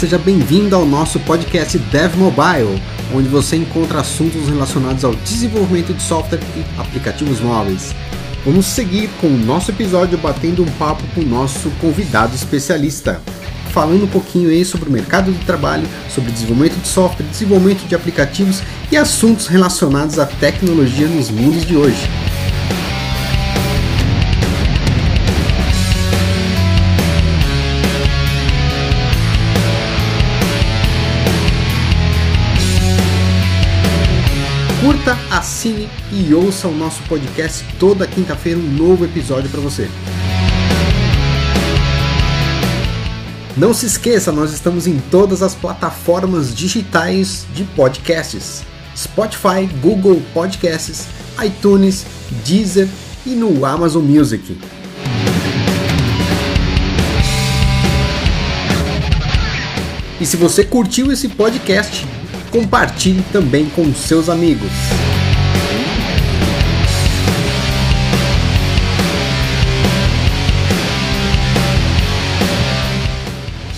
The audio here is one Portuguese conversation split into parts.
Seja bem-vindo ao nosso podcast Dev Mobile, onde você encontra assuntos relacionados ao desenvolvimento de software e aplicativos móveis. Vamos seguir com o nosso episódio batendo um papo com o nosso convidado especialista, falando um pouquinho aí sobre o mercado de trabalho, sobre desenvolvimento de software, desenvolvimento de aplicativos e assuntos relacionados à tecnologia nos mundos de hoje. Curta, assine e ouça o nosso podcast toda quinta-feira um novo episódio para você. Não se esqueça, nós estamos em todas as plataformas digitais de podcasts: Spotify, Google Podcasts, iTunes, Deezer e no Amazon Music. E se você curtiu esse podcast, compartilhe também com seus amigos.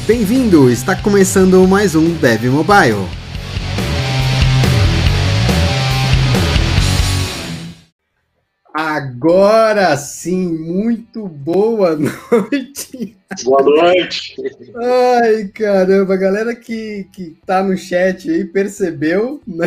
Bem-vindo! Está começando mais um Dev Mobile. Agora sim, muito boa noite. Boa noite. Ai, caramba, a galera que, que tá no chat aí percebeu, né?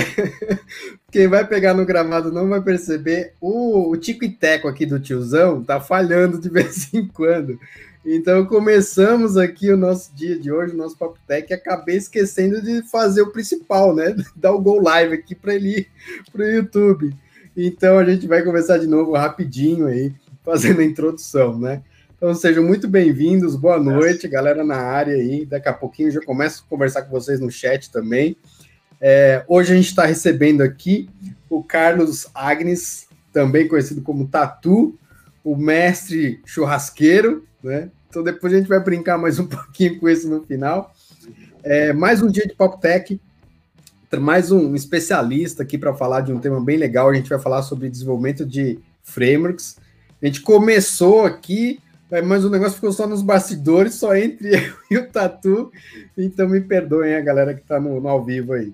Quem vai pegar no gravado não vai perceber. O, o Tico e Teco aqui do tiozão tá falhando de vez em quando. Então começamos aqui o nosso dia de hoje, o nosso Papo Tech, e acabei esquecendo de fazer o principal, né? Dar o Go Live aqui para ele ir para o YouTube. Então a gente vai começar de novo rapidinho aí, fazendo a introdução, né? Então sejam muito bem-vindos, boa noite, galera na área aí. Daqui a pouquinho já começo a conversar com vocês no chat também. É, hoje a gente está recebendo aqui o Carlos Agnes, também conhecido como Tatu, o mestre churrasqueiro, né? Então depois a gente vai brincar mais um pouquinho com isso no final. É, mais um dia de Pop Tech mais um especialista aqui para falar de um tema bem legal. A gente vai falar sobre desenvolvimento de frameworks. A gente começou aqui, mas o negócio ficou só nos bastidores, só entre eu e o Tatu. Então me perdoem a galera que está no, no, ao vivo aí.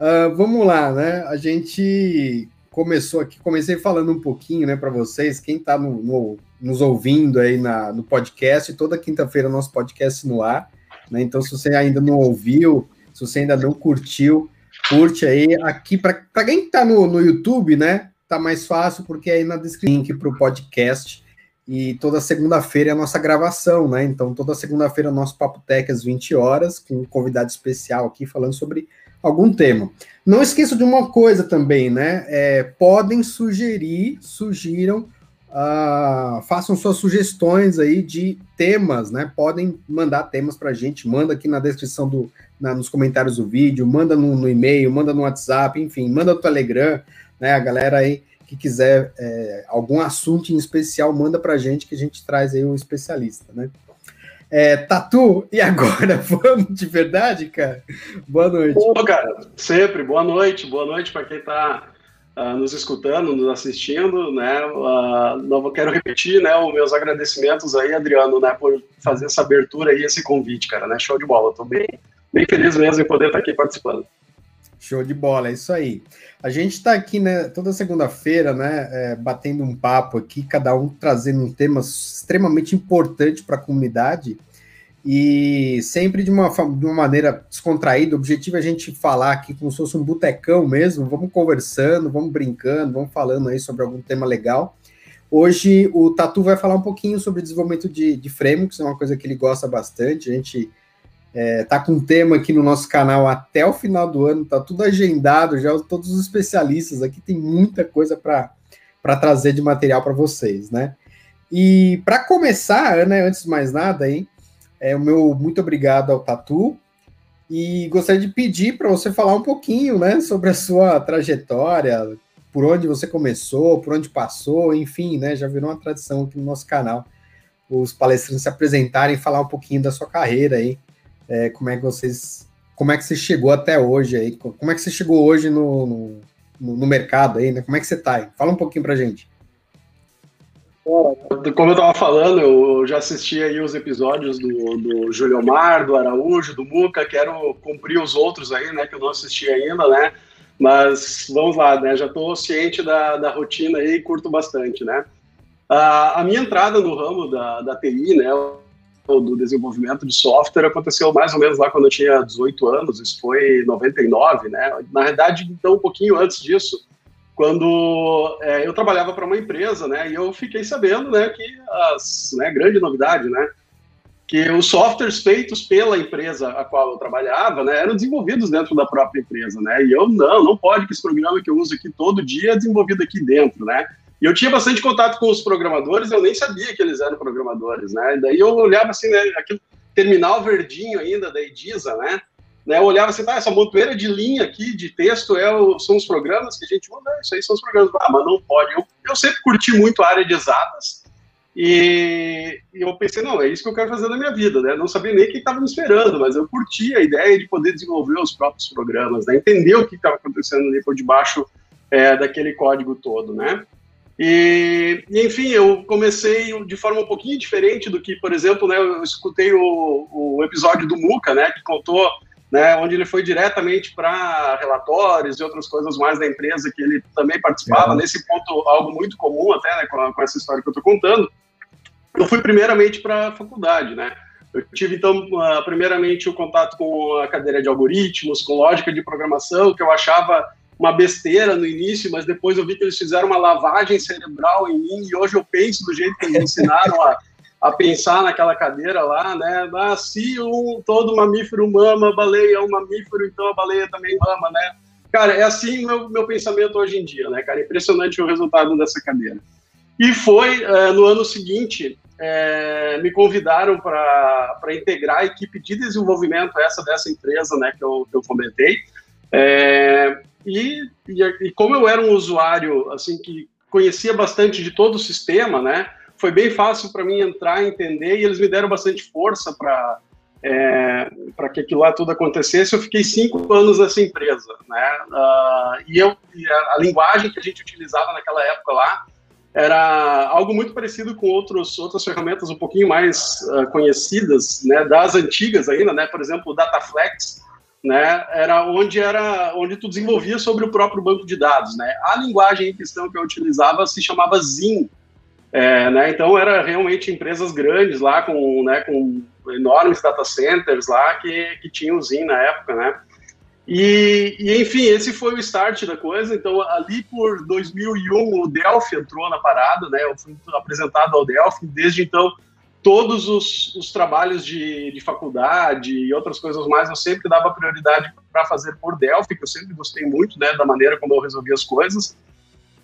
Uh, vamos lá, né? A gente começou aqui, comecei falando um pouquinho, né, para vocês, quem está no, no, nos ouvindo aí na, no podcast, toda quinta-feira nosso podcast no ar, né? Então, se você ainda não ouviu, se você ainda não curtiu, curte aí. Aqui, para quem está no, no YouTube, né? Tá mais fácil, porque aí na descrição link para o podcast. E toda segunda-feira é a nossa gravação, né? Então, toda segunda-feira é o nosso Papo Tech às 20 horas, com um convidado especial aqui falando sobre algum tema. Não esqueça de uma coisa também, né? É, podem sugerir, sugiram, uh, façam suas sugestões aí de temas, né? Podem mandar temas para a gente, manda aqui na descrição do, na, nos comentários do vídeo, manda no, no, e-mail, manda no WhatsApp, enfim, manda no Telegram, né? A galera aí que quiser é, algum assunto em especial, manda pra gente que a gente traz aí um especialista, né? É, Tatu, e agora? Vamos de verdade, cara? Boa noite. Bom, cara, sempre. Boa noite. Boa noite para quem está uh, ah, nos escutando, nos assistindo, né? Uh, não quero repetir, né? Os meus agradecimentos aí, Adriano, né? Por fazer essa abertura e esse convite, cara, né? Show de bola. Estou bem bem feliz mesmo em poder estar aqui participando. Show de bola, é isso aí. A gente está aqui, né, toda segunda-feira, né, é, batendo um papo aqui, cada um trazendo um tema extremamente importante para a comunidade e sempre de uma, de uma maneira descontraída. O objetivo é a gente falar aqui como se fosse um botecão mesmo, vamos conversando, vamos brincando, vamos falando aí sobre algum tema legal. Hoje o Tatu vai falar um pouquinho sobre desenvolvimento de, de frameworks, é uma coisa que ele gosta bastante, a gente é, tá com um tema aqui no nosso canal até o final do ano, tá tudo agendado, já todos os especialistas aqui tem muita coisa para trazer de material para vocês, né? E para começar, né, antes de mais nada, hein, é o meu muito obrigado ao Tatu e gostaria de pedir para você falar um pouquinho, né, sobre a sua trajetória, por onde você começou, por onde passou, enfim, né, já virou uma tradição aqui no nosso canal os palestrantes se apresentarem e falar um pouquinho da sua carreira aí, é, como é que vocês. Como é que você chegou até hoje aí? Como é que você chegou hoje no, no, no mercado aí, né? Como é que você tá aí? Fala um pouquinho pra gente. Como eu estava falando, eu já assisti aí os episódios do, do Júlio Omar, do Araújo, do Muca, quero cumprir os outros aí, né, que eu não assisti ainda, né, mas vamos lá, né, já estou ciente da, da rotina aí e curto bastante, né. A, a minha entrada no ramo da, da TI, né, do desenvolvimento de software aconteceu mais ou menos lá quando eu tinha 18 anos, isso foi em 99, né, na verdade, então, um pouquinho antes disso, quando é, eu trabalhava para uma empresa, né, e eu fiquei sabendo, né, que as, né, grande novidade, né, que os softwares feitos pela empresa a qual eu trabalhava, né, eram desenvolvidos dentro da própria empresa, né, e eu não, não pode que esse programa que eu uso aqui todo dia é desenvolvido aqui dentro, né, e eu tinha bastante contato com os programadores, eu nem sabia que eles eram programadores, né, e daí eu olhava assim, né, aquele terminal verdinho ainda da Edisa, né, né, eu olhava assim, tá, essa montoeira de linha aqui, de texto, é o, são os programas que a gente usa, isso aí são os programas. Ah, mas não pode. Eu, eu sempre curti muito a área de exatas, e, e, eu pensei, não, é isso que eu quero fazer na minha vida, né? Não sabia nem quem estava me esperando, mas eu curti a ideia de poder desenvolver os próprios programas, né? Entender o que estava acontecendo ali por debaixo é, daquele código todo, né? E, enfim, eu comecei de forma um pouquinho diferente do que, por exemplo, né, eu escutei o, o episódio do Muca, né, que contou né, onde ele foi diretamente para relatórios e outras coisas mais da empresa que ele também participava. É. Nesse ponto, algo muito comum até né, com, com essa história que eu estou contando. Eu fui primeiramente para a faculdade, né? Eu tive, então, uh, primeiramente o contato com a cadeira de algoritmos, com lógica de programação, que eu achava uma besteira no início, mas depois eu vi que eles fizeram uma lavagem cerebral em mim e hoje eu penso do jeito que eles ensinaram a, a pensar naquela cadeira lá, né? Ah, se um, todo mamífero mama, a baleia é um mamífero, então a baleia também mama, né? Cara, é assim meu, meu pensamento hoje em dia, né, cara? Impressionante o resultado dessa cadeira. E foi é, no ano seguinte, é, me convidaram para integrar a equipe de desenvolvimento essa dessa empresa, né, que eu, que eu comentei. É, e, e, e como eu era um usuário, assim, que conhecia bastante de todo o sistema, né? foi bem fácil para mim entrar, entender, e eles me deram bastante força para é, para que aquilo lá tudo acontecesse. Eu fiquei cinco anos nessa empresa, né? Uh, e eu e a, a, linguagem que a gente utilizava naquela época lá era algo muito parecido com outros outras ferramentas um pouquinho mais uh, conhecidas, né? Das antigas ainda, né? Por exemplo, o Dataflex, né? Era onde era onde tu desenvolvia sobre o próprio banco de dados, né? A linguagem em questão que eu utilizava se chamava Zin, é, né, então era realmente empresas grandes lá com, né, com enormes data centers lá que, que tinham Zin na época, né? E, e, enfim, esse foi o start da coisa. Então, ali por 2001, o Delphi entrou na parada, né? Eu fui apresentado ao Delphi. Desde então, todos os, os trabalhos de, de, faculdade e outras coisas mais, eu sempre dava prioridade para fazer por Delphi, que eu sempre gostei muito, né? Da maneira como eu resolvia as coisas.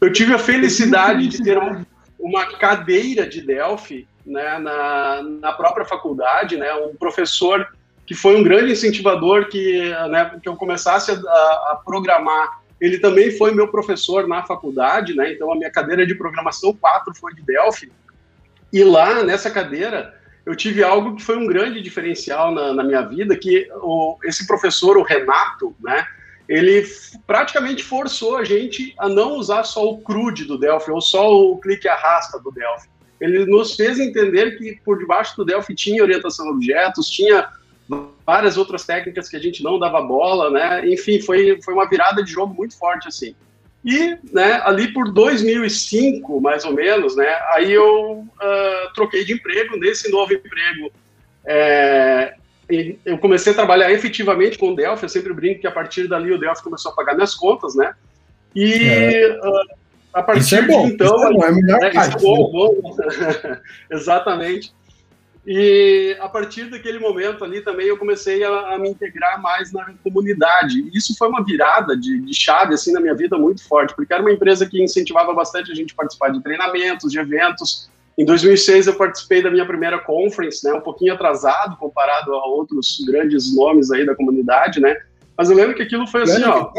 Eu tive a felicidade de ter um, uma cadeira de Delphi né, na, na própria faculdade, né, um professor que foi um grande incentivador que, né, que eu começasse a, a, programar. Ele também foi meu professor na faculdade, né, então a minha cadeira de programação 4 foi de Delphi. E lá, nessa cadeira, eu tive algo que foi um grande diferencial na, na minha vida, que o, esse professor, o Renato, né, ele praticamente forçou a gente a não usar só o CRUD do Delphi ou só o clique arrasta do Delphi. Ele nos fez entender que por debaixo do Delphi tinha orientação a objetos, tinha várias outras técnicas que a gente não dava bola, né? Enfim, foi, foi uma virada de jogo muito forte assim. E, né, ali por 2005, mais ou menos, né, aí eu uh, troquei de emprego. Nesse novo emprego, é, eu comecei a trabalhar efetivamente com o Delphi, eu sempre brinco que a partir dali o Delphi começou a pagar minhas contas, né? E é. uh, a partir isso é bom, de então. Isso é bom, é melhor é, parte, isso é bom, bom. Exatamente. E a partir daquele momento ali também eu comecei a, a, me integrar mais na comunidade. E isso foi uma virada de, de chave assim na minha vida muito forte, porque era uma empresa que incentivava bastante a gente a participar de treinamentos, de eventos, em 2006 eu participei da minha primeira conference, né, um pouquinho atrasado comparado a outros grandes nomes aí da comunidade, né? Mas eu lembro que aquilo foi assim, ó,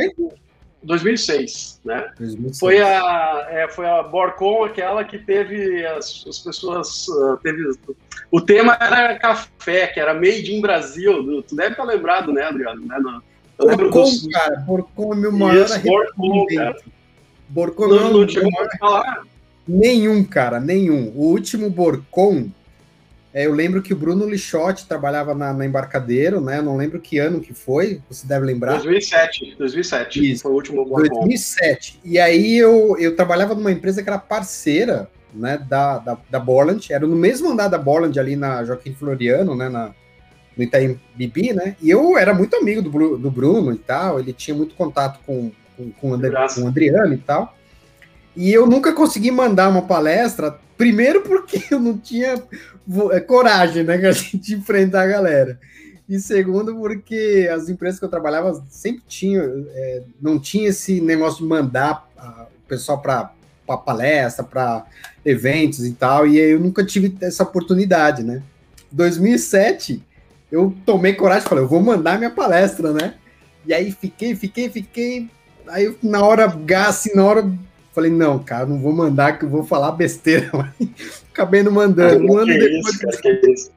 2006, né? 2006. Foi a é, foi a Borcon aquela que teve as, as pessoas uh, teve o tema era café, que era made in Brasil. Tu deve estar lembrado, né, Adriano? Né? No, eu lembro Borcon, dos... cara, Borcon é meu maior Borcon, cara. Borcon não, não, não chegou a falar Nenhum, cara, nenhum. O último Borcon, é, eu lembro que o Bruno Lixotti trabalhava na, na, Embarcadeiro, né? Não lembro que ano que foi, você deve lembrar. 2007, 2007. Isso. Foi o último Borcon. 2007. E aí eu, eu trabalhava numa empresa que era parceira né, da, da, da Borland, era no mesmo andar da Borland ali na Joaquim Floriano, né, na, no Itaim Bibi, né, e eu era muito amigo do, do Bruno e tal, ele tinha muito contato com, com, com, André, com o Adriano e tal, e eu nunca consegui mandar uma palestra, primeiro porque eu não tinha é, coragem, né, de enfrentar a galera, e segundo porque as empresas que eu trabalhava sempre tinham, é, não tinha esse negócio de mandar a, o pessoal para palestra, para eventos e tal, e eu nunca tive essa oportunidade, né? 2007, eu tomei coragem e falei, eu vou mandar minha palestra, né? E aí fiquei, fiquei, fiquei, aí na hora assim, na hora, falei, não, cara, não vou mandar que eu vou falar besteira, acabei não mandando. Um ano depois... Isso,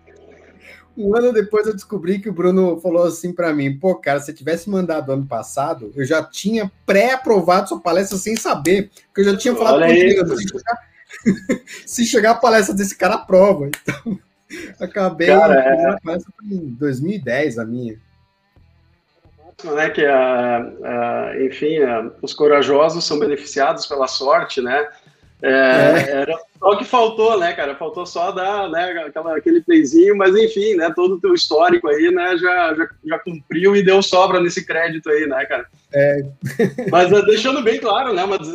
um ano depois eu descobri que o Bruno falou assim para mim: pô, cara, se tivesse mandado ano passado, eu já tinha pré-aprovado sua palestra sem saber, porque eu já tinha falado com ele. Se chegar, a palestra desse cara, aprova. Então, acabei cara, é... palestra em 2010, a minha. Né, que, a, a, enfim, a, os corajosos são beneficiados pela sorte, né? É, é. Era só que faltou, né, cara? Faltou só dar né, aquela, aquele playzinho, mas enfim, né? Todo o teu histórico aí, né, já, já, já cumpriu e deu sobra nesse crédito aí, né, cara? É. mas uh, deixando bem claro, né? Mas,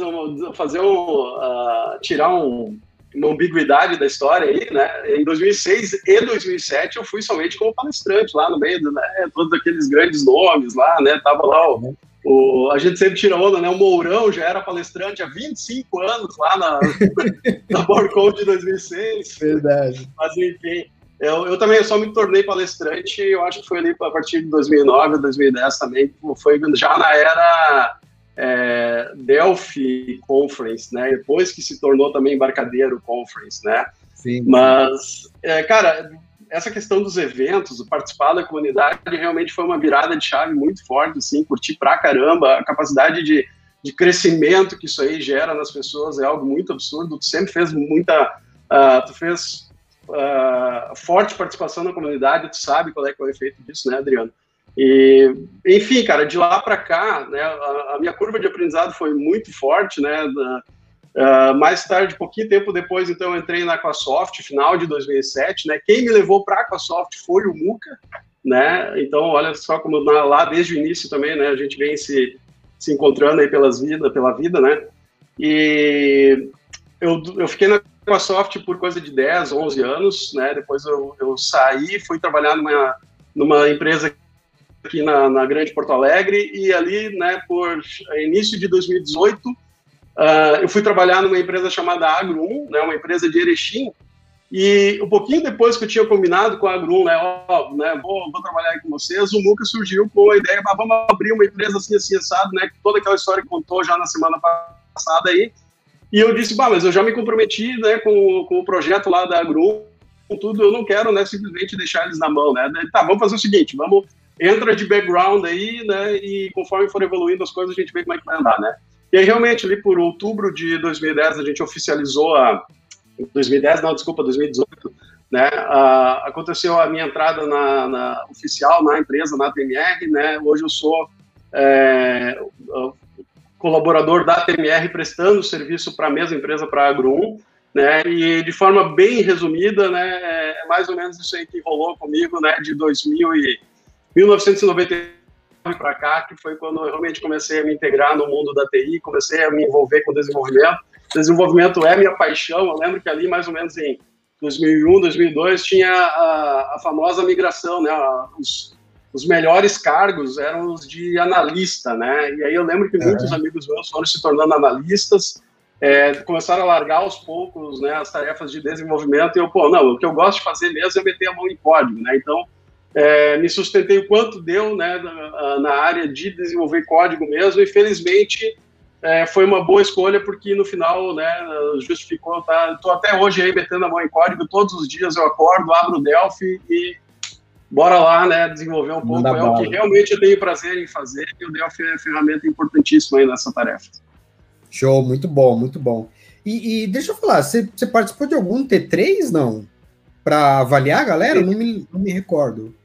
fazer um. Uh, tirar um, uma ambiguidade da história aí, né? Em 2006 e 2007 eu fui somente como palestrante lá no meio, né? Todos aqueles grandes nomes lá, né? Tava lá o. O, a gente sempre tira onda, né? O Mourão já era palestrante há 25 anos lá na, na Borcon de 2006. Verdade. Mas enfim, eu, eu também só me tornei palestrante, eu acho que foi ali a partir de 2009, 2010 também, foi já na era é, Delphi Conference, né? Depois que se tornou também Embarcadeiro Conference, né? Sim. Mas, é, cara, essa questão dos eventos, participar da comunidade, realmente foi uma virada de chave muito forte, assim, curti pra caramba, a capacidade de, de crescimento que isso aí gera nas pessoas é algo muito absurdo, tu sempre fez muita, uh, tu fez uh, forte participação na comunidade, tu sabe qual é, qual é o efeito disso, né, Adriano? E, enfim, cara, de lá para cá, né, a, a, minha curva de aprendizado foi muito forte, né, da, Uh, mais tarde, pouquinho tempo depois, então, entrei na Aquasoft, final de 2007, né? Quem me levou para a Aquasoft foi o Muca, né? Então, olha só como na, lá desde o início também, né? A gente vem se, se encontrando aí pelas vida, pela vida, né? E eu, eu fiquei na Aquasoft por coisa de 10, 11 anos, né? Depois eu, eu saí, fui trabalhar numa, numa empresa aqui na, na Grande Porto Alegre. E ali, né, por início de 2018, Uh, eu fui trabalhar numa empresa chamada Agro1, né, uma empresa de Erechim, e um pouquinho depois que eu tinha combinado com a Agro1, né, ó, né, vou, vou trabalhar com vocês, o Muca surgiu com a ideia, ah, vamos abrir uma empresa assim, assim, assado, né, toda aquela história que contou já na semana passada aí, e eu disse, bah, mas eu já me comprometi, né, com, com o projeto lá da Agro1, com tudo, eu não quero, né, simplesmente deixar eles na mão, né, tá, vamos fazer o seguinte, vamos, entra de background aí, né, e conforme for evoluindo as coisas, a gente vê como é que vai andar, né. E aí, realmente, ali por outubro de 2010, a gente oficializou a. 2010, não, desculpa, 2018, né? A, aconteceu a minha entrada na, na, oficial na empresa, na TMR, né? Hoje eu sou é, colaborador da TMR prestando serviço para a mesma empresa, para a Agro 1, né? E de forma bem resumida, né? É mais ou menos isso aí que rolou comigo, né? De 2000 e 1990 para cá, que foi quando eu realmente comecei a me integrar no mundo da TI, comecei a me envolver com desenvolvimento. Desenvolvimento é minha paixão. Eu lembro que ali, mais ou menos em 2001, 2002, tinha a, a famosa migração, né? Os, os, melhores cargos eram os de analista, né? E aí eu lembro que é. muitos amigos meus foram se tornando analistas, é, começaram a largar aos poucos, né, as tarefas de desenvolvimento. E eu, pô, não, o que eu gosto de fazer mesmo é meter a mão em código, né? Então é, me sustentei o quanto deu né, na, na, área de desenvolver código mesmo, e felizmente é, foi uma boa escolha, porque no final né, justificou, tá? Estou até hoje aí metendo a mão em código, todos os dias eu acordo, abro o Delphi e bora lá, né, desenvolver um pouco, é o que realmente eu tenho prazer em fazer, e o Delphi é ferramenta importantíssima aí nessa tarefa. Show, muito bom, muito bom. E, e deixa eu falar, você, você, participou de algum T3, não? Para avaliar a galera? Eu não me, não me recordo.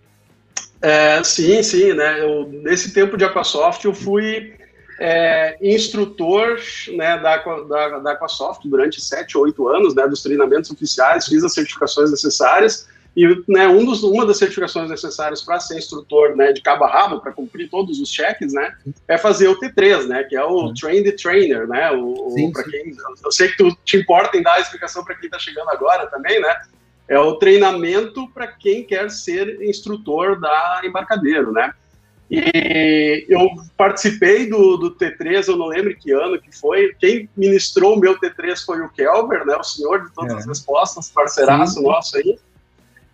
É, sim, sim, né? Eu, nesse tempo de Aquasoft eu fui é, instrutor né, da, da, da Aquasoft durante sete, oito anos, né, dos treinamentos oficiais, fiz as certificações necessárias e né, um dos, uma das certificações necessárias para ser instrutor né, de cabo a rabo, para cumprir todos os cheques, né, é fazer o T3, né, que é o. Train the Trainer, né, o, quem, eu sei que tu te importa em dar a explicação para quem está chegando agora também, né, é o treinamento para quem quer ser instrutor da embarcadeiro, né. E eu participei do, do T3, eu não lembro que ano que foi. Quem ministrou o meu T3 foi o Kelber, né, o senhor de todas é. as respostas, parceiraço sim. nosso aí.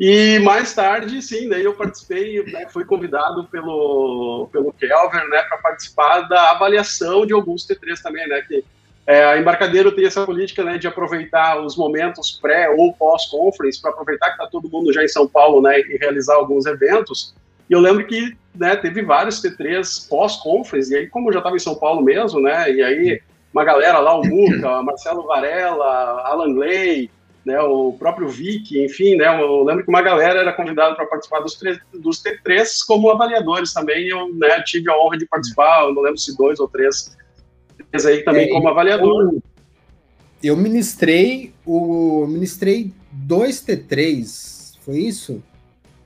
E mais tarde, sim, daí eu participei, né, fui convidado pelo, pelo Kelver, né, para participar da avaliação de alguns T3 também, né, que é, a Embarcadeiro tem essa política, né, de aproveitar os momentos pré ou pós-conference, para aproveitar que está todo mundo já em São Paulo, né, e realizar alguns eventos. E eu lembro que, né, teve vários T3 pós-conference, e aí como eu já estava em São Paulo mesmo, né, e aí uma galera lá, o Muca, Marcelo Varela, Alan Gley, né, o próprio Vic, enfim, né, eu lembro que uma galera era convidada para participar dos, dos T3 como avaliadores também, eu né, tive a honra de participar, não lembro se dois ou três, três aí também é, como avaliador. Eu, eu ministrei o ministrei dois T3, foi isso?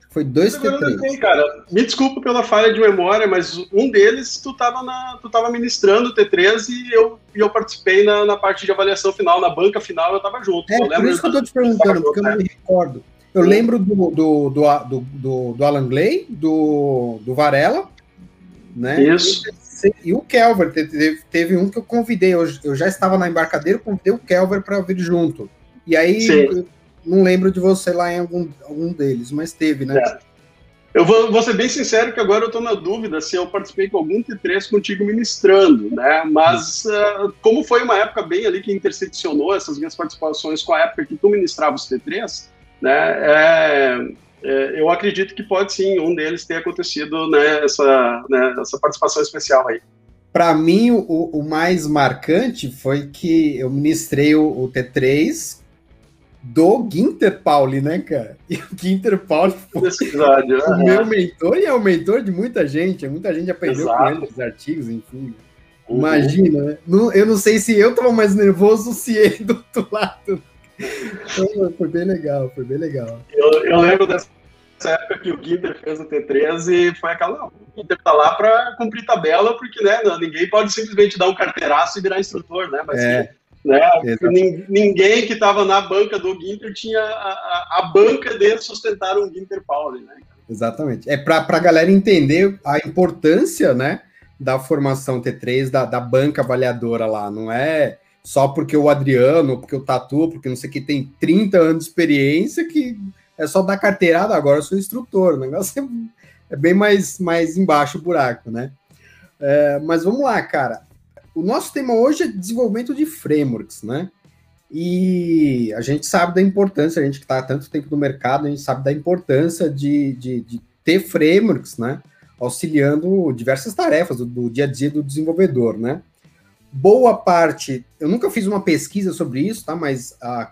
Foi dois T3. cara, me desculpa pela falha de memória, mas um deles tu estava na, tu tava ministrando o T3 e eu, e eu participei na, na parte de avaliação final, na banca final eu estava junto. É, por isso que eu tô te perguntando, porque eu não me recordo. Eu lembro do, do, do, do, do Alan Gley, do, do Varela, né? Isso. E, o Kelver, teve, teve um que eu convidei, eu, eu já estava na embarcadeira, convidei o Kelver para vir junto. E aí não lembro de você lá em algum, algum deles, mas teve, né? É. Eu vou, vou, ser bem sincero que agora eu estou na dúvida se eu participei com algum T3 contigo ministrando, né? Mas uh, como foi uma época bem ali que interseccionou essas minhas participações com a época que tu ministrava os T3, né? É, é, eu acredito que pode sim um deles ter acontecido né, essa, né, essa participação especial aí. Para mim, o, o, mais marcante foi que eu ministrei o, o T3 do Ginter Pauli, né, cara? E o Ginter Pauli foi o meu mentor e é o mentor de muita gente. Muita gente aprendeu Exato. com ele nos artigos, enfim. Uhum. Imagina, né? eu não sei se eu tava mais nervoso se ele do outro lado. Foi bem legal, foi bem legal. Eu, eu lembro dessa época que o Ginter fez o T13 e foi aquela, não, o Ginter tá lá para cumprir tabela, porque né, ninguém pode simplesmente dar um carteiraço e virar instrutor, né? Mas é. Né? Ninguém que estava na banca do Ginter tinha a, a, a, banca dele sustentar um Ginter Pauli, né? Exatamente. É para a galera entender a importância, né, da formação T3, da, da banca avaliadora lá. Não é só porque o Adriano, porque o Tatu, porque não sei que tem 30 anos de experiência que é só dar carteirada, agora eu sou instrutor. O negócio é, é bem mais, mais embaixo o buraco, né? É, mas vamos lá, cara o nosso tema hoje é desenvolvimento de frameworks, né? E a gente sabe da importância, a gente que está há tanto tempo no mercado, a gente sabe da importância de, de, de ter frameworks, né? Auxiliando diversas tarefas do, do, dia a dia do desenvolvedor, né? Boa parte, eu nunca fiz uma pesquisa sobre isso, tá? Mas a,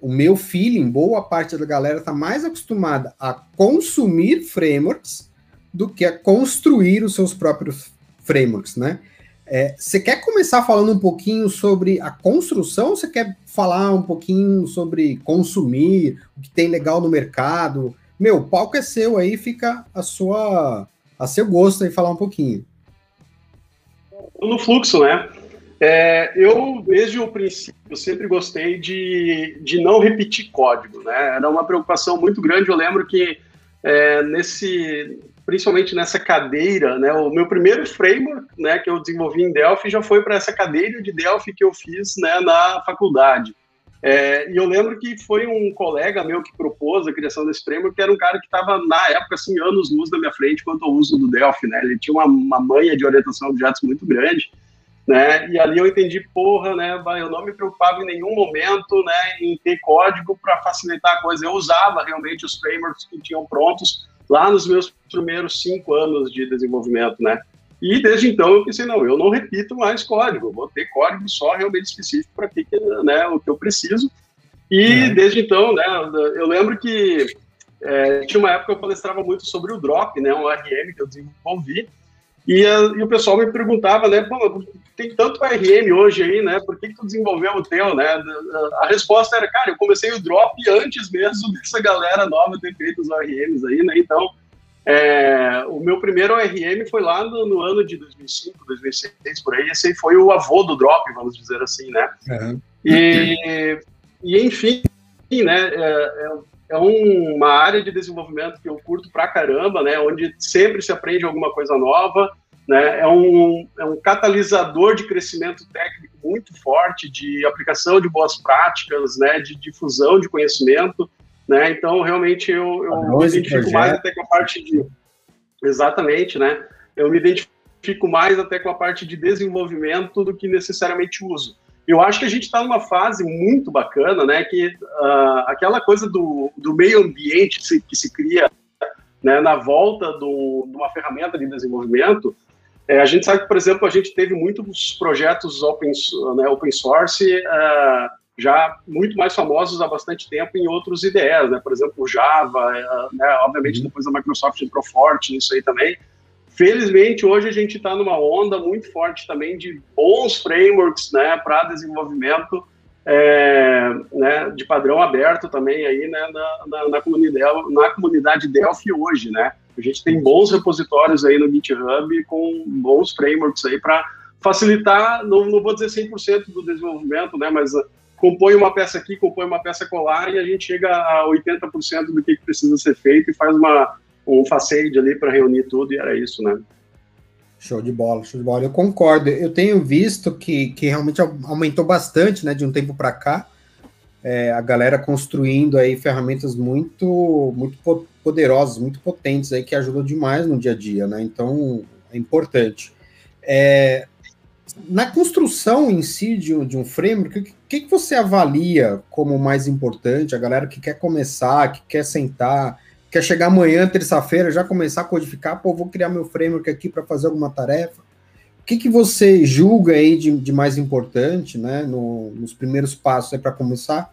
o meu feeling, boa parte da galera está mais acostumada a consumir frameworks do que a construir os seus próprios frameworks, né? É, você quer começar falando um pouquinho sobre a construção você quer falar um pouquinho sobre consumir, o que tem legal no mercado? Meu, o palco é seu aí, fica a sua a seu gosto aí falar um pouquinho. No fluxo, né? É, eu, desde o princípio, sempre gostei de, de não repetir código, né? Era uma preocupação muito grande. Eu lembro que é, nesse principalmente nessa cadeira, né? O meu primeiro framework, né, que eu desenvolvi em Delphi já foi para essa cadeira de Delphi que eu fiz, né, na faculdade. É, e eu lembro que foi um colega meu que propôs a criação desse framework, que era um cara que estava, na época, assim, anos luz da minha frente quanto ao uso do Delphi, né? Ele tinha uma, uma manha de orientação a objetos muito grande, né? E ali eu entendi, porra, né? Eu não me preocupava em nenhum momento, né, em ter código para facilitar a coisa. Eu usava realmente os frameworks que tinham prontos lá nos meus primeiros cinco anos de desenvolvimento, né? E desde então eu pensei, não, eu não repito mais código, vou ter código só realmente específico para que, né, o que eu preciso. E é. desde então, né, eu lembro que é, tinha uma época que eu palestrava muito sobre o Drop, né, um RM que eu desenvolvi, e, a, e, o pessoal me perguntava, né, tem tanto RM hoje aí, né, por que, que tu desenvolveu o teu, né? A resposta era, cara, eu comecei o Drop antes mesmo dessa galera nova ter feito os RMs aí, né, então é, o meu primeiro ORM foi lá no, no, ano de 2005, 2006, por aí. Esse aí foi o avô do Drop, vamos dizer assim, né? Uhum. E, e, enfim, né? É, é, é, uma área de desenvolvimento que eu curto pra caramba, né? Onde sempre se aprende alguma coisa nova, né? É um, é um catalisador de crescimento técnico muito forte, de aplicação de boas práticas, né? De difusão de conhecimento. Né? Então, realmente, eu, eu me identifico projeto. mais até com a parte de. Exatamente, né? Eu me identifico mais até com a parte de desenvolvimento do que necessariamente uso. Eu acho que a gente está numa fase muito bacana, né? Que uh, aquela coisa do, do meio ambiente que se, que se cria né, na volta do, de uma ferramenta de desenvolvimento, é, a gente sabe que, por exemplo, a gente teve muitos projetos open, né, open source uh, já muito mais famosos há bastante tempo em outros IDEs, né? Por exemplo, Java, é, né? obviamente uhum. depois a Microsoft entrou forte nisso aí também. Felizmente, hoje a gente está numa onda muito forte também de bons frameworks né, para desenvolvimento é, né, de padrão aberto também aí né, na, na, na, comunidade, na comunidade Delphi hoje. Né? A gente tem bons repositórios aí no GitHub com bons frameworks aí para facilitar, não, não vou dizer 100% do desenvolvimento, né, mas compõe uma peça aqui, compõe uma peça colar e a gente chega a 80% do que precisa ser feito e faz uma, um facade ali para reunir tudo e era isso, né? Show de bola, show de bola. Eu concordo. Eu tenho visto que, que realmente aumentou bastante, né, de um tempo para cá, é, a galera construindo aí ferramentas muito, muito poderosas, muito potentes aí que ajudam demais no dia a dia, né? Então é importante. É, na construção em si de de um framework, o que, que você avalia como mais importante? A galera que quer começar, que quer sentar, quer chegar amanhã, terça-feira, já começar a codificar, pô, vou criar meu framework aqui para fazer alguma tarefa. O que, que você julga aí de, de mais importante, né, no, nos primeiros passos para começar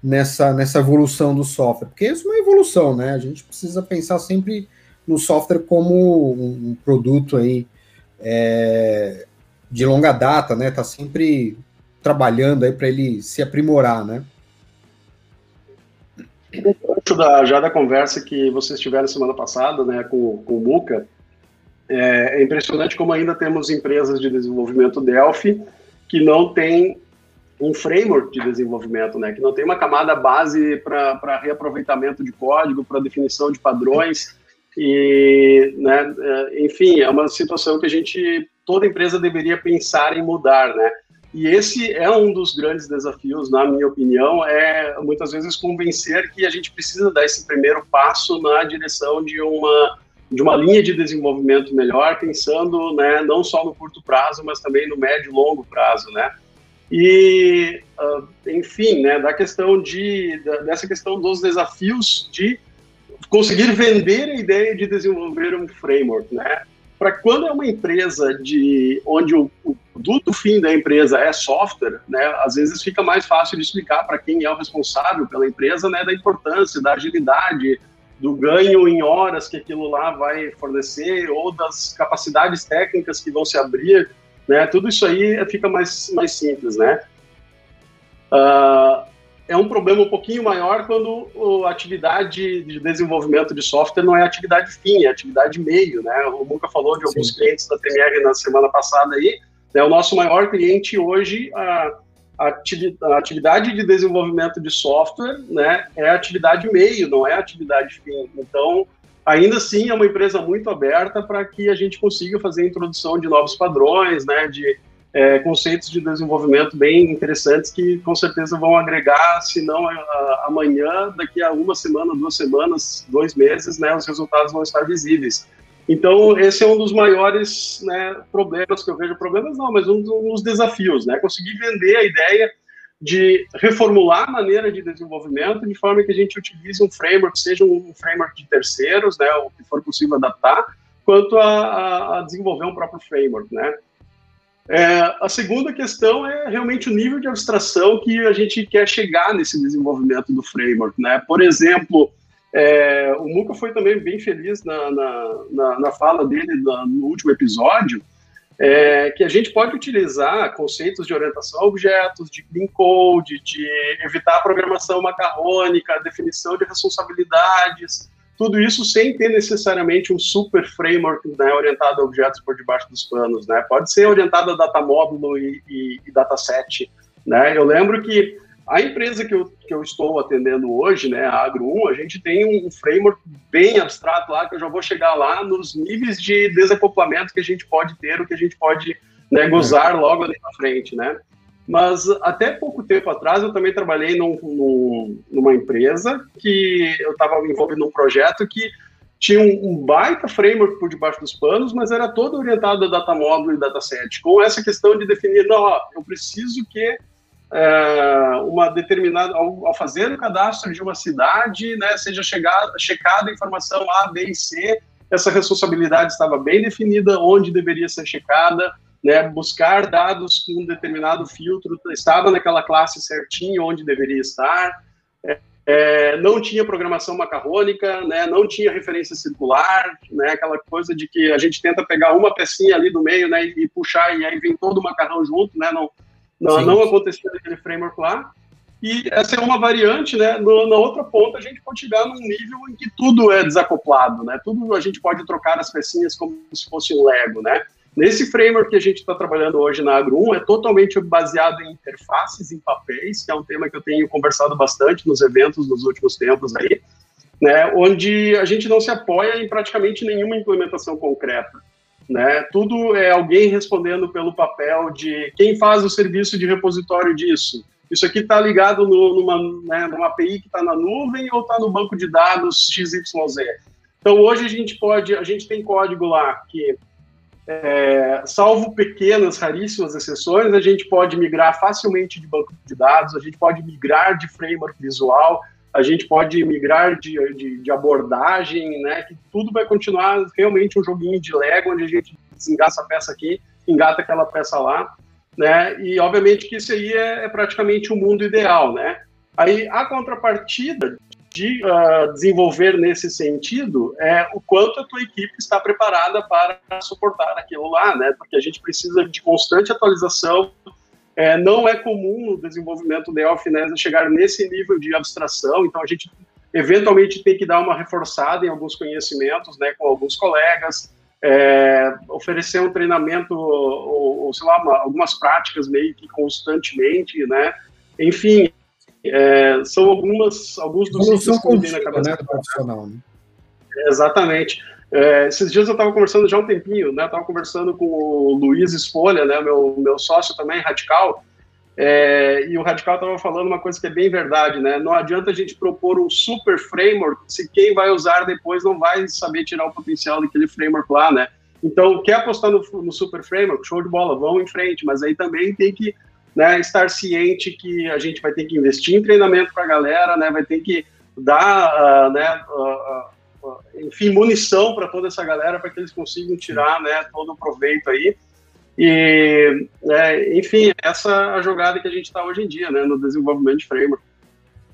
nessa, nessa evolução do software? Porque isso é uma evolução, né? A gente precisa pensar sempre no software como um, um produto aí é, de longa data, né? Tá sempre trabalhando aí para ele se aprimorar, né? Da, já da conversa que vocês tiveram semana passada, né, com, com o Muca, é, é impressionante como ainda temos empresas de desenvolvimento Delphi que não tem um framework de desenvolvimento, né, que não tem uma camada base para reaproveitamento de código, para definição de padrões e, né, é, enfim, é uma situação que a gente toda empresa deveria pensar em mudar, né? E esse é um dos grandes desafios, na minha opinião, é muitas vezes convencer que a gente precisa dar esse primeiro passo na direção de uma de uma linha de desenvolvimento melhor, pensando, né, não só no curto prazo, mas também no médio e longo prazo, né? E, uh, enfim, né, da questão de dessa questão dos desafios de conseguir vender a ideia de desenvolver um framework, né? para quando é uma empresa de onde o, o produto fim da empresa é software, né, às vezes fica mais fácil de explicar para quem é o responsável pela empresa, né, da importância, da agilidade, do ganho em horas que aquilo lá vai fornecer ou das capacidades técnicas que vão se abrir, né, tudo isso aí fica mais, mais simples, né. Uh, é um problema um pouquinho maior quando a atividade de desenvolvimento de software não é atividade fim, é atividade meio, né? O Muca falou de alguns Sim. clientes da TMR na semana passada aí, né? O nosso maior cliente hoje, a, a atividade de desenvolvimento de software, né, é atividade meio, não é atividade fim. Então, ainda assim, é uma empresa muito aberta para que a gente consiga fazer a introdução de novos padrões, né, de é, conceitos de desenvolvimento bem interessantes que com certeza vão agregar, se não amanhã, daqui a uma semana, duas semanas, dois meses, né, os resultados vão estar visíveis. Então, esse é um dos maiores né, problemas que eu vejo, problemas não, mas um dos desafios, né, conseguir vender a ideia de reformular a maneira de desenvolvimento de forma que a gente utilize um framework, seja um framework de terceiros, né, o que for possível adaptar, quanto a, a desenvolver um próprio framework, né? É, a segunda questão é realmente o nível de abstração que a gente quer chegar nesse desenvolvimento do framework, né? Por exemplo, é, o Muca foi também bem feliz na, na, na, na fala dele no último episódio, é, que a gente pode utilizar conceitos de orientação a objetos, de clean code, de evitar a programação macarrônica, definição de responsabilidades, tudo isso sem ter necessariamente um super framework né, orientado a objetos por debaixo dos panos, né? Pode ser orientado a data módulo e, e, e dataset, né? Eu lembro que a empresa que eu, que eu estou atendendo hoje, né, a Agro1, a gente tem um framework bem abstrato lá, que eu já vou chegar lá nos níveis de desacoplamento que a gente pode ter, o que a gente pode né, gozar logo ali na frente, né? Mas até pouco tempo atrás eu também trabalhei num, num, numa empresa que eu estava envolvido num projeto que tinha um, um, baita framework por debaixo dos panos, mas era todo orientado a data módulo e dataset, com essa questão de definir, não, ó, eu preciso que é, uma determinada, ao, ao, fazer o cadastro de uma cidade, né, seja chegada, checada a informação A, B e C, essa responsabilidade estava bem definida, onde deveria ser checada, né, buscar dados com um determinado filtro, estava naquela classe certinho onde deveria estar, é, é, não tinha programação macarrônica, né, não tinha referência circular, né, aquela coisa de que a gente tenta pegar uma pecinha ali do meio né, e puxar e aí vem todo o macarrão junto, né, não, não, não aconteceu naquele framework lá. E essa é uma variante, né? No, na outra ponta, a gente pode chegar num nível em que tudo é desacoplado, né? Tudo a gente pode trocar as pecinhas como se fosse um Lego, né? Nesse framework que a gente está trabalhando hoje na Agro 1, é totalmente baseado em interfaces, em papéis, que é um tema que eu tenho conversado bastante nos eventos nos últimos tempos aí, né, onde a gente não se apoia em praticamente nenhuma implementação concreta. Né? Tudo é alguém respondendo pelo papel de quem faz o serviço de repositório disso. Isso aqui está ligado no, numa, né, numa API que está na nuvem ou está no banco de dados XYZ. Então hoje a gente pode, a gente tem código lá que é, salvo pequenas, raríssimas exceções, a gente pode migrar facilmente de banco de dados, a gente pode migrar de framework visual, a gente pode migrar de, de, de, abordagem, né? Que tudo vai continuar realmente um joguinho de Lego, onde a gente desengata a peça aqui, engata aquela peça lá, né? E obviamente que isso aí é, é praticamente o mundo ideal, né? Aí a contrapartida de uh, desenvolver nesse sentido é o quanto a tua equipe está preparada para suportar aquilo lá, né? Porque a gente precisa de constante atualização. É, não é comum no desenvolvimento da Elfinesa chegar nesse nível de abstração, então a gente eventualmente tem que dar uma reforçada em alguns conhecimentos, né, com alguns colegas, é, oferecer um treinamento ou, ou sei lá, uma, algumas práticas meio que constantemente, né? Enfim, é, são algumas, alguns dos itens que me na cabeça. Né, profissional, né? exatamente. É, esses dias eu estava conversando já um tempinho, né? Estava conversando com o Luiz Esfolha, né? Meu, meu sócio também, radical. É, e o radical estava falando uma coisa que é bem verdade, né? Não adianta a gente propor um super framework se quem vai usar depois não vai saber tirar o potencial daquele framework lá, né? Então, quer apostar no, no super framework? Show de bola, vão em frente, mas aí também tem que né, estar ciente que a gente vai ter que investir em treinamento para a galera, né, vai ter que dar, uh, né, uh, uh, enfim, munição para toda essa galera para que eles consigam tirar, né, todo o proveito aí. E, é, enfim, essa é a jogada que a gente está hoje em dia, né, no desenvolvimento de framework.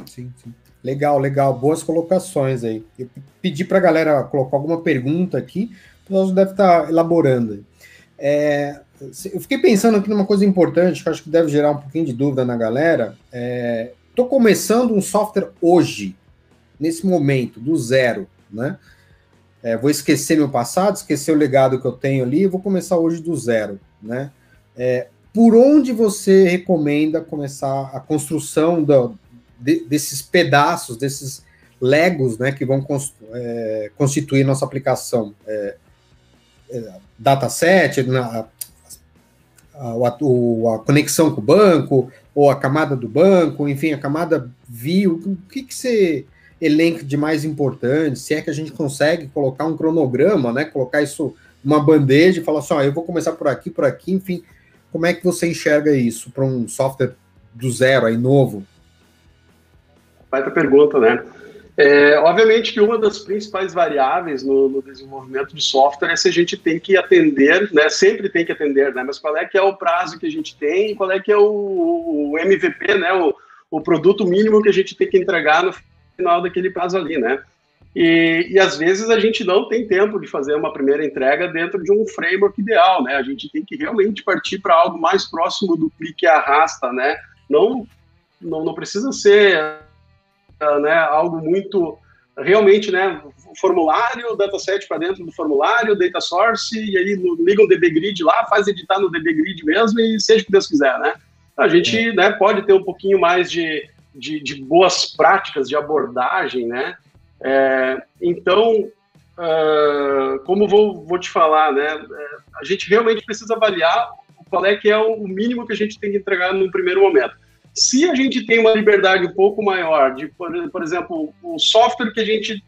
Sim, sim. Legal, legal. Boas colocações aí. Eu pedi para a galera colocar alguma pergunta aqui, nós deve estar tá elaborando. É, eu fiquei pensando aqui numa coisa importante que acho que deve gerar um pouquinho de dúvida na galera. Estou é, começando um software hoje, nesse momento, do zero, né? É, vou esquecer meu passado, esquecer o legado que eu tenho ali, vou começar hoje do zero, né? É, por onde você recomenda começar a construção de, desses pedaços, desses legos, né, que vão é, constituir nossa aplicação? É, é, dataset, na, a, a, a, conexão com o banco, ou a camada do banco, enfim, a camada view, o que, que você elenca de mais importante, se é que a gente consegue colocar um cronograma, né, colocar isso numa bandeja e falar assim, ó, eu vou começar por aqui, por aqui, enfim, como é que você enxerga isso para um software do zero aí, novo? Baita pergunta, né? É, obviamente que uma das principais variáveis no, no, desenvolvimento de software é se a gente tem que atender, né, sempre tem que atender, né, mas qual é que é o prazo que a gente tem? Qual é que é o, o MVP, né, o, o produto mínimo que a gente tem que entregar no final daquele prazo ali, né. E, e, às vezes a gente não tem tempo de fazer uma primeira entrega dentro de um framework ideal, né? A gente tem que realmente partir para algo mais próximo do clique e arrasta, né? Não, não, não precisa ser uh, né, algo muito realmente, né? Formulário, dataset para dentro do formulário, data source, e aí liga um DB Grid lá, faz editar no DB Grid mesmo e seja o que Deus quiser, né? A gente é. né, pode ter um pouquinho mais de, de, de boas práticas de abordagem, né? É, então, uh, como vou, vou te falar, né, é, a gente realmente precisa avaliar qual é que é o mínimo que a gente tem que entregar no primeiro momento. Se a gente tem uma liberdade um pouco maior, de, por, por exemplo, o software que a gente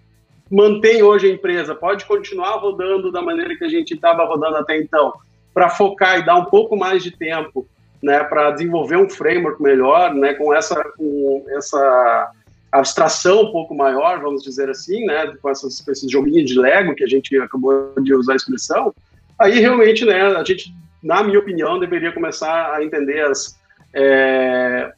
mantém hoje a empresa pode continuar rodando da maneira que a gente estava rodando até então, para focar e dar um pouco mais de tempo né, para desenvolver um framework melhor, né, com essa, com essa abstração um pouco maior, vamos dizer assim, né, com, essas, com esses joguinhos de Lego que a gente acabou de usar a expressão, aí realmente, né, a gente, na minha opinião, deveria começar a entender as, é,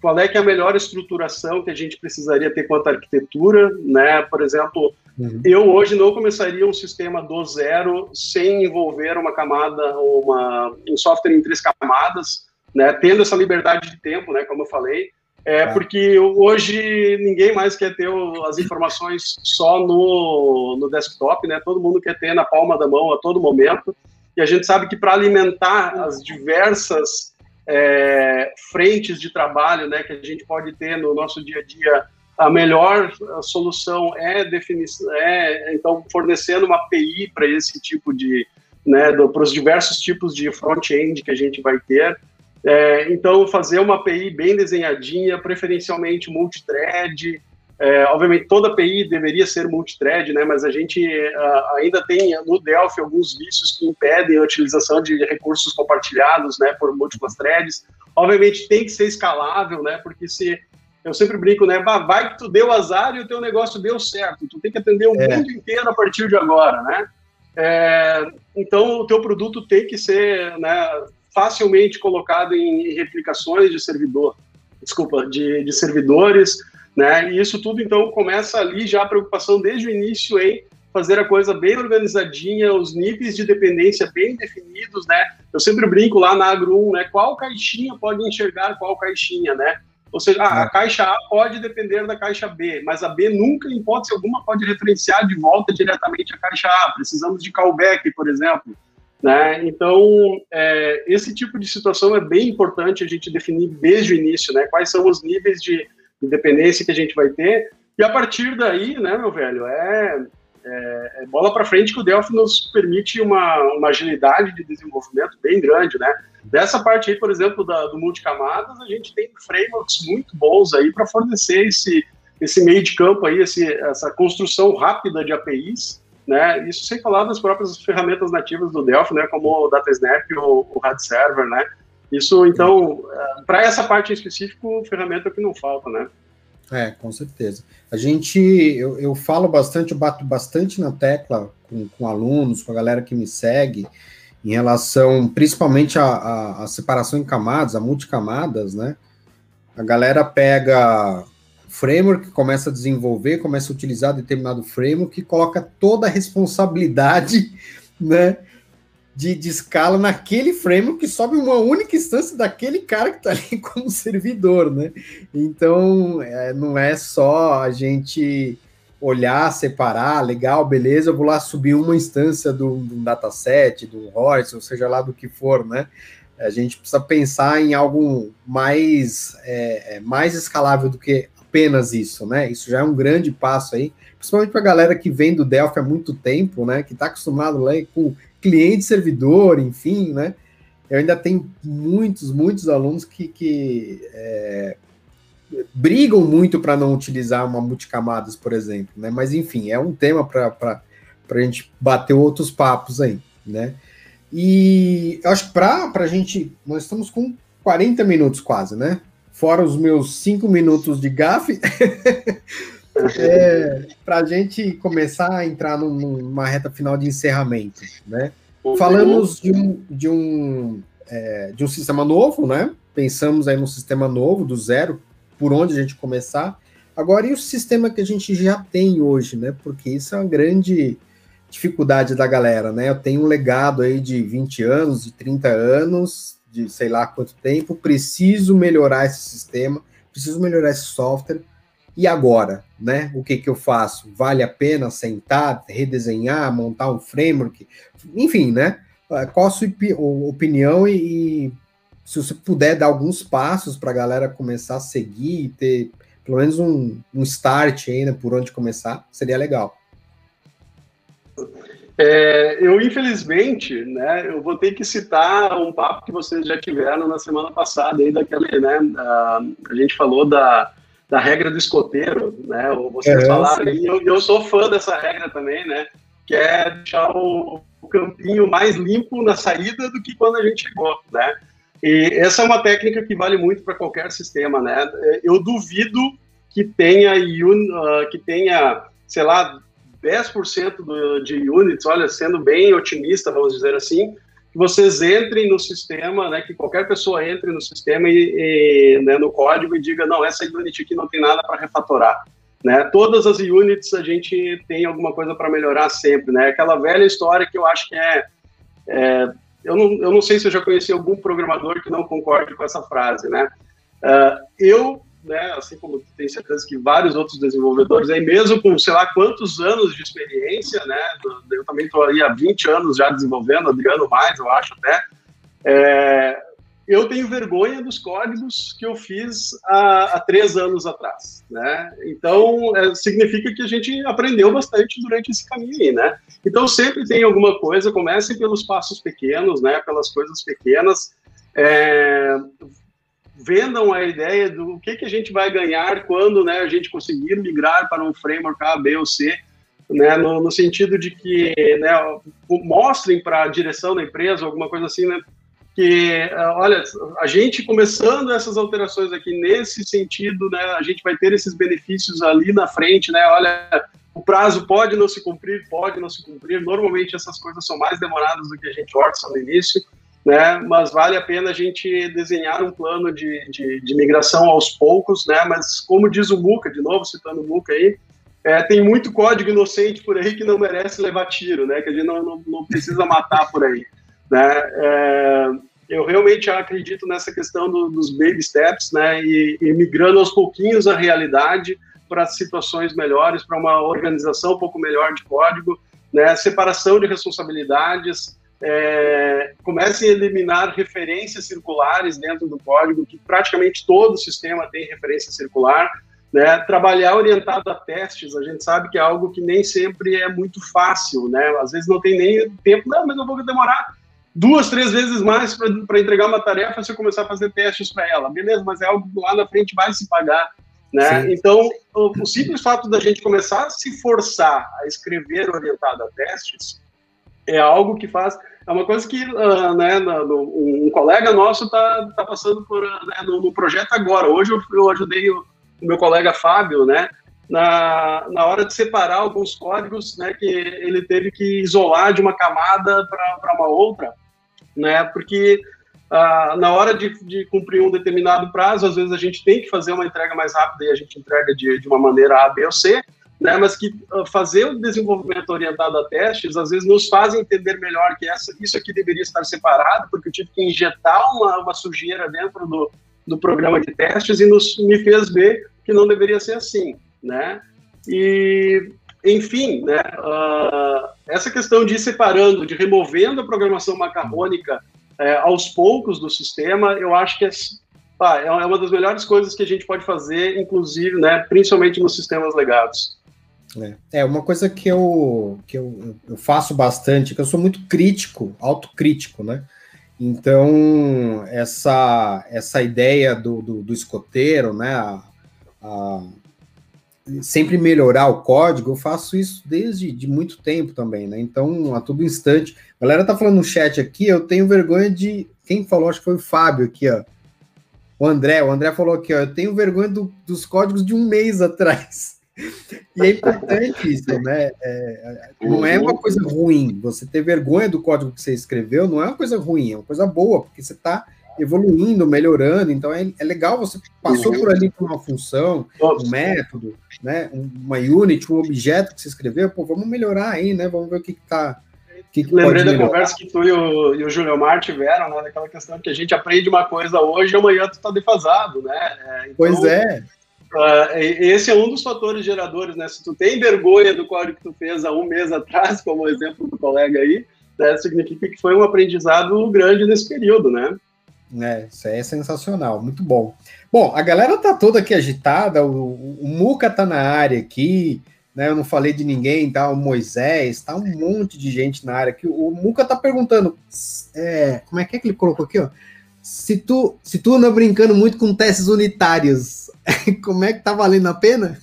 qual é que é a melhor estruturação que a gente precisaria ter quanto à arquitetura, né, por exemplo, uhum. eu hoje não começaria um sistema do zero sem envolver uma camada, uma, um software em três camadas, né, tendo essa liberdade de tempo, né, como eu falei, é tá. porque hoje ninguém mais quer ter as informações só no, no desktop, né? Todo mundo quer ter na palma da mão a todo momento. E a gente sabe que para alimentar as diversas é, frentes de trabalho, né, que a gente pode ter no nosso dia a dia, a melhor solução é definir, é então fornecendo uma API para esse tipo de, né, para os diversos tipos de front-end que a gente vai ter. É, então, fazer uma API bem desenhadinha, preferencialmente multithread. É, obviamente, toda API deveria ser multithread, né, mas a gente uh, ainda tem no Delphi alguns vícios que impedem a utilização de recursos compartilhados né, por múltiplas threads. Obviamente, tem que ser escalável, né, porque se eu sempre brinco, né? Vai que tu deu azar e o teu negócio deu certo. Tu tem que atender o é. mundo inteiro a partir de agora, né? É, então, o teu produto tem que ser né, facilmente colocado em replicações de servidor, desculpa, de, de servidores, né? E isso tudo então começa ali já a preocupação desde o início em fazer a coisa bem organizadinha, os níveis de dependência bem definidos, né? Eu sempre brinco lá na Agro 1, né? Qual caixinha pode enxergar qual caixinha, né? Ou seja, a, a caixa A pode depender da caixa B, mas a B nunca, em hipótese alguma, pode referenciar de volta diretamente a caixa A. Precisamos de callback, por exemplo. Né? Então, é, esse tipo de situação é bem importante a gente definir desde o início, né? Quais são os níveis de independência que a gente vai ter, e a partir daí, né, meu velho, é, é, é bola para frente que o Delphi nos permite uma, uma agilidade de desenvolvimento bem grande, né? Dessa parte aí, por exemplo, da, do multicamadas, a gente tem frameworks muito bons aí para fornecer esse, esse meio de campo aí, esse, essa construção rápida de APIs, né? Isso sem falar das próprias ferramentas nativas do Delphi, né? Como o DataSnap e o, o Rad Server, né? Isso, então, é, para essa parte em específico, ferramenta que não falta, né? É, com certeza. A gente, eu, eu falo bastante, eu bato bastante na tecla com, com alunos, com a galera que me segue, em relação principalmente à separação em camadas, a multicamadas, né? A galera pega framework, começa a desenvolver, começa a utilizar determinado framework e coloca toda a responsabilidade, né, de, de escala naquele framework que sobe uma única instância daquele cara que está ali como servidor, né? Então, é, não é só a gente olhar, separar, legal, beleza, eu vou lá subir uma instância do, dataset, do Horse, ou seja lá do que for, né? A gente precisa pensar em algo mais, é, é mais escalável do que apenas isso, né? Isso já é um grande passo aí, principalmente para a galera que vem do Delphi há muito tempo, né? Que está acostumado lá com cliente, servidor, enfim, né? Eu ainda tenho muitos, muitos alunos que, que é, brigam muito para não utilizar uma multicamadas, por exemplo, né? Mas enfim, é um tema para a gente bater outros papos aí, né? E acho que para a gente, nós estamos com 40 minutos quase, né? fora os meus cinco minutos de gafe. é, para a gente começar a entrar numa reta final de encerramento, né? Falamos de um, de um, é, de um sistema novo, né? Pensamos aí num sistema novo, do zero, por onde a gente começar. Agora, e o sistema que a gente já tem hoje, né? Porque isso é uma grande dificuldade da galera, né? Eu tenho um legado aí de 20 anos, de 30 anos, de sei lá quanto tempo, preciso melhorar esse sistema, preciso melhorar esse software. E agora, né? O que que eu faço? Vale a pena sentar, redesenhar, montar um framework? Enfim, né? Qual a sua opinião e, e se você puder dar alguns passos para a galera começar a seguir e ter pelo menos um, um start aí, né, por onde começar, seria legal. É, eu, infelizmente, né, eu vou ter que citar um papo que vocês já tiveram na semana passada, aí daquele, né, a, a gente falou da, da regra do escoteiro, né, vocês é, falaram, e eu, eu sou fã dessa regra também, né, que é deixar o, o campinho mais limpo na saída do que quando a gente chegou, né, e essa é uma técnica que vale muito para qualquer sistema, né? Eu duvido que tenha, uh, que tenha sei lá, 10% do, de units, olha, sendo bem otimista, vamos dizer assim, que vocês entrem no sistema, né, que qualquer pessoa entre no sistema e, e né, no código e diga, não, essa unit aqui não tem nada para refatorar. Né? Todas as units a gente tem alguma coisa para melhorar sempre, né? Aquela velha história que eu acho que é, é eu não, eu não sei se eu já conheci algum programador que não concorde com essa frase, né? Uh, eu, né, assim como tenho certeza que vários outros desenvolvedores, aí mesmo com sei lá quantos anos de experiência, né? Eu também estou aí há 20 anos já desenvolvendo, Adriano mais, eu acho até. É, eu tenho vergonha dos códigos que eu fiz há, há três anos atrás, né? Então, é, significa que a gente aprendeu bastante durante esse caminho aí, né? Então, sempre tem alguma coisa, comecem pelos passos pequenos, né? Pelas coisas pequenas, é, vendam a ideia do que, que a gente vai ganhar quando né, a gente conseguir migrar para um framework A, B ou C, né, no, no sentido de que né, mostrem para a direção da empresa, alguma coisa assim, né, que, eh, olha, a gente começando essas alterações aqui nesse sentido, né, a gente vai ter esses benefícios ali na frente, né, olha, o prazo pode não se cumprir, pode não se cumprir, normalmente essas coisas são mais demoradas do que a gente orça no início, né, mas vale a pena a gente desenhar um plano de, de, de migração aos poucos, né, mas como diz o Muca, de novo citando o Muca aí, é, tem muito código inocente por aí que não merece levar tiro, né, que a gente não, não, não precisa matar por aí. Né? É, eu realmente acredito nessa questão do, dos baby steps, né? E, e migrando aos pouquinhos a realidade para situações melhores, para uma organização um pouco melhor de código, né? Separação de responsabilidades, é, comecem a eliminar referências circulares dentro do código, que praticamente todo sistema tem referência circular, né? Trabalhar orientado a testes, a gente sabe que é algo que nem sempre é muito fácil, né? Às vezes não tem nem tempo, não, mas eu vou demorar duas, três vezes mais para entregar uma tarefa se eu começar a fazer testes para ela. Beleza, mas é algo que lá na frente vai se pagar. Né? Então, o, o, simples fato da gente começar a se forçar a escrever orientado a testes é algo que faz. É uma coisa que uh, né, um colega nosso está tá passando por, uh, né, no, projeto agora. Hoje eu, eu ajudei o, o meu colega Fábio, né? na, na hora de separar alguns códigos né, que ele teve que isolar de uma camada para uma outra né? Porque ah, na hora de, de, cumprir um determinado prazo, às vezes a gente tem que fazer uma entrega mais rápida e a gente entrega de, de uma maneira A, B ou C, né? Mas que ah, fazer o desenvolvimento orientado a testes, às vezes nos faz entender melhor que essa, isso aqui deveria estar separado, porque eu tive que injetar uma, uma sujeira dentro do, do programa de testes e nos, me fez ver que não deveria ser assim, né? E enfim, né, uh, essa questão de ir separando, de removendo a programação macarrônica é, aos poucos do sistema, eu acho que é, pá, é uma das melhores coisas que a gente pode fazer, inclusive, né, principalmente nos sistemas legados. É, é uma coisa que eu, que eu, eu faço bastante, que eu sou muito crítico, autocrítico, né? Então, essa, essa ideia do, do, do escoteiro, né? A, a, sempre melhorar o código, eu faço isso desde de muito tempo também, né? Então, a todo instante. A galera tá falando no chat aqui, eu tenho vergonha de. Quem falou, acho que foi o Fábio aqui, ó. O André, o André falou aqui, ó, eu tenho vergonha do, dos códigos de um mês atrás. E é importante isso, né? É, não é uma coisa ruim. Você ter vergonha do código que você escreveu não é uma coisa ruim, é uma coisa boa, porque você está evoluindo, melhorando. Então é, é legal, você passou por ali por uma função, um método, né? Uma unit, um objeto que você escreveu, pô, vamos melhorar aí, né? Vamos ver o que está que que Lembrei da conversa que tu e o, e o Júlio Mar tiveram, né? Daquela questão que a gente aprende uma coisa hoje e amanhã tu tá defasado, né? É, então, pois é. Uh, esse é um dos fatores geradores, né? Se tu tem vergonha do código que tu fez há um mês atrás, como exemplo do colega aí, né, significa que foi um aprendizado grande nesse período, né? É, isso é sensacional, muito bom. Bom, a galera tá toda aqui agitada, o, o Muca tá na área aqui, né? Eu não falei de ninguém, tá? O Moisés, tá um monte de gente na área aqui. O Muca tá perguntando, é, como é que é que ele colocou aqui, ó? Se tu, se tu anda brincando muito com testes unitários, como é que tá valendo a pena?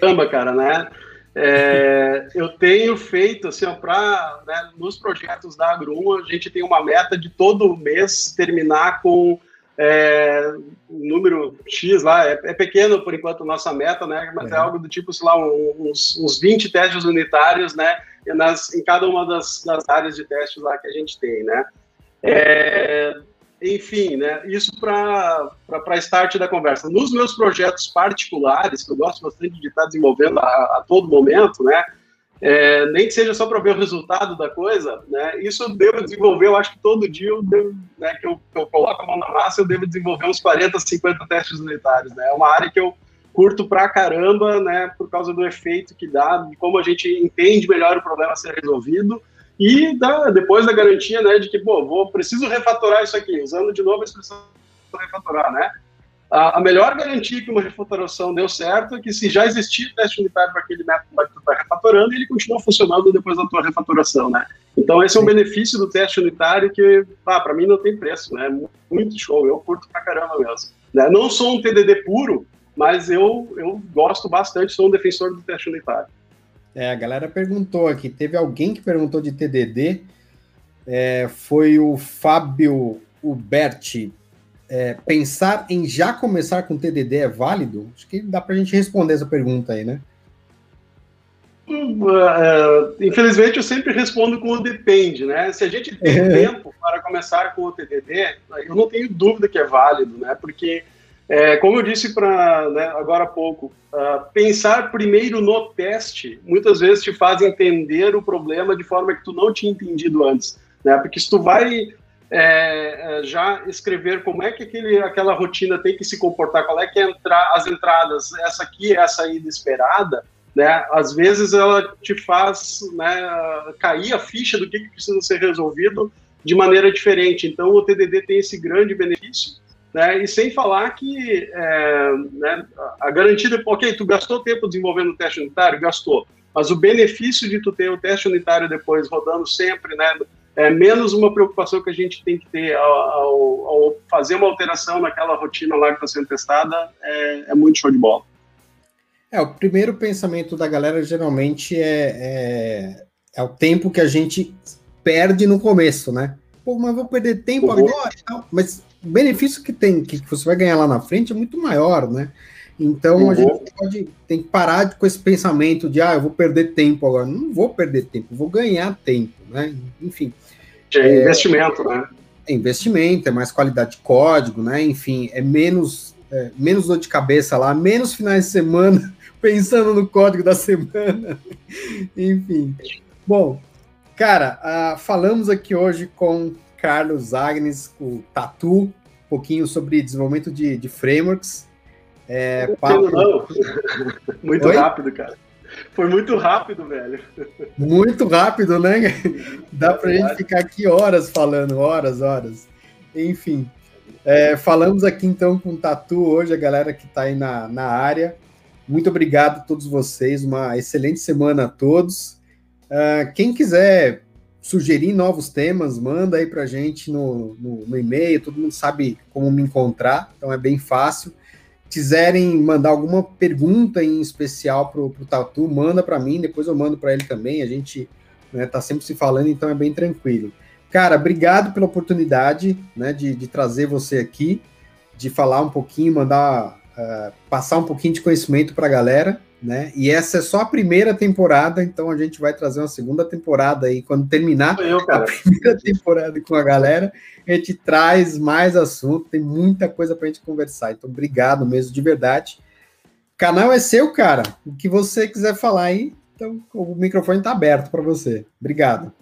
Caramba, cara, né? É, eu tenho feito, assim, para né, nos projetos da Agrum, a gente tem uma meta de todo mês terminar com é, um número X lá, é, é, pequeno por enquanto nossa meta, né? Mas é, é algo do tipo, sei lá, uns, uns 20 testes unitários, né? Nas, em cada uma das, das áreas de testes lá que a gente tem, né? É, enfim, né? Isso para start da conversa. Nos meus projetos particulares, que eu gosto bastante de estar desenvolvendo a, a todo momento, né? é, nem que seja só para ver o resultado da coisa, né? Isso eu devo desenvolver, eu acho que todo dia eu devo, né, que eu, que eu coloco a mão na massa, eu devo desenvolver uns 40, 50 testes unitários, né? É uma área que eu curto pra caramba, né, por causa do efeito que dá, de como a gente entende melhor o problema a ser resolvido e da, depois da garantia, né, de que, pô, vou, preciso refatorar isso aqui, usando de novo a expressão refatorar, né? a, melhor garantia que uma refatoração deu certo é que se já existia teste unitário para aquele método que tu está refatorando, ele continua funcionando depois da tua refatoração, né? Então esse é um benefício do teste unitário que, ah, para mim não tem preço, né? Muito show, eu curto pra caramba mesmo. Né? Não sou um TDD puro, mas eu, eu gosto bastante, sou um defensor do teste unitário. É, a galera perguntou aqui, teve alguém que perguntou de TDD, é, foi o Fábio Uberti, é, pensar em já começar com TDD é válido? Acho que dá para a gente responder essa pergunta aí, né? Uh, infelizmente, eu sempre respondo com o depende, né? Se a gente tem tempo para começar com o TDD, eu não tenho dúvida que é válido, né? Porque, é, como eu disse para né, agora há pouco, uh, pensar primeiro no teste muitas vezes te faz entender o problema de forma que tu não tinha entendido antes, né? Porque se tu vai é, é, já escrever como é que aquele, aquela rotina tem que se comportar, qual é que é as entradas, essa aqui, essa ida esperada, né? Às vezes ela te faz né, cair a ficha do que, que precisa ser resolvido de maneira diferente. Então o TDD tem esse grande benefício, né? E sem falar que é, né, a garantia, de, ok, tu gastou tempo desenvolvendo o teste unitário, gastou, mas o benefício de tu ter o teste unitário depois rodando sempre, né? é menos uma preocupação que a gente tem que ter ao, ao, ao fazer uma alteração naquela rotina lá que está sendo testada, é, é, muito show de bola. É, o primeiro pensamento da galera geralmente é, é, é o tempo que a gente perde no começo, né? Pô, mas vou perder tempo uhum. agora Não, Mas o benefício que tem, que você vai ganhar lá na frente é muito maior, né? Então uhum. a gente pode, tem que parar com esse pensamento de ah, eu vou perder tempo agora. Não vou perder tempo, vou ganhar tempo, né? Enfim. É investimento, né? É investimento, é mais qualidade de código, né? Enfim, é menos, é, menos dor de cabeça lá, menos finais de semana pensando no código da semana. Enfim. Bom, cara, uh, falamos aqui hoje com Carlos Agnes, o Tatu, um pouquinho sobre desenvolvimento de, de frameworks. É, papo... não. Muito Oi? rápido, cara. Foi muito rápido, velho. Muito rápido, né? Dá pra é gente ficar aqui horas falando, horas, horas. Enfim, é, falamos aqui então com o Tatu hoje, a galera que está aí na, na área. Muito obrigado a todos vocês, uma excelente semana a todos. Uh, quem quiser sugerir novos temas, manda aí pra gente no, no, no e-mail, todo mundo sabe como me encontrar, então é bem fácil quiserem mandar alguma pergunta em especial para o Tatu, manda para mim, depois eu mando para ele também. A gente né, tá sempre se falando, então é bem tranquilo. Cara, obrigado pela oportunidade né, de, de trazer você aqui, de falar um pouquinho, mandar uh, passar um pouquinho de conhecimento para a galera, né? E essa é só a primeira temporada, então a gente vai trazer uma segunda temporada aí quando terminar eu, a primeira temporada com a galera, a gente traz mais assunto, tem muita coisa para a gente conversar. Então, obrigado mesmo de verdade. O canal é seu, cara. O que você quiser falar aí, então o microfone está aberto para você. Obrigado.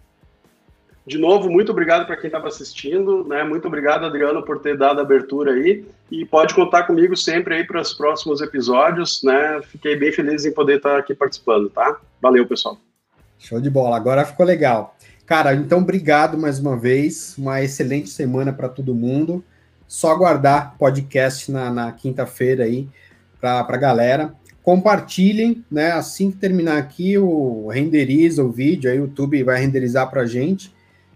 De novo, muito obrigado para quem estava assistindo, né? Muito obrigado, Adriano, por ter dado a abertura aí. E pode contar comigo sempre aí para os próximos episódios, né? Fiquei bem feliz em poder estar aqui participando, tá? Valeu, pessoal. Show de bola. Agora ficou legal. Cara, então obrigado mais uma vez. Uma excelente semana para todo mundo. Só aguardar podcast na, na quinta-feira aí para a galera. Compartilhem, né? Assim que terminar aqui, o renderiza o vídeo, aí o YouTube vai renderizar para a gente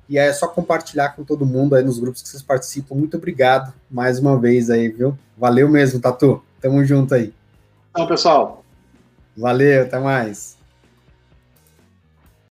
e é só compartilhar com todo mundo aí nos grupos que vocês participam. Muito obrigado mais uma vez aí, viu? Valeu mesmo, Tatu. Tamo junto aí. Tchau, pessoal. Valeu, até mais.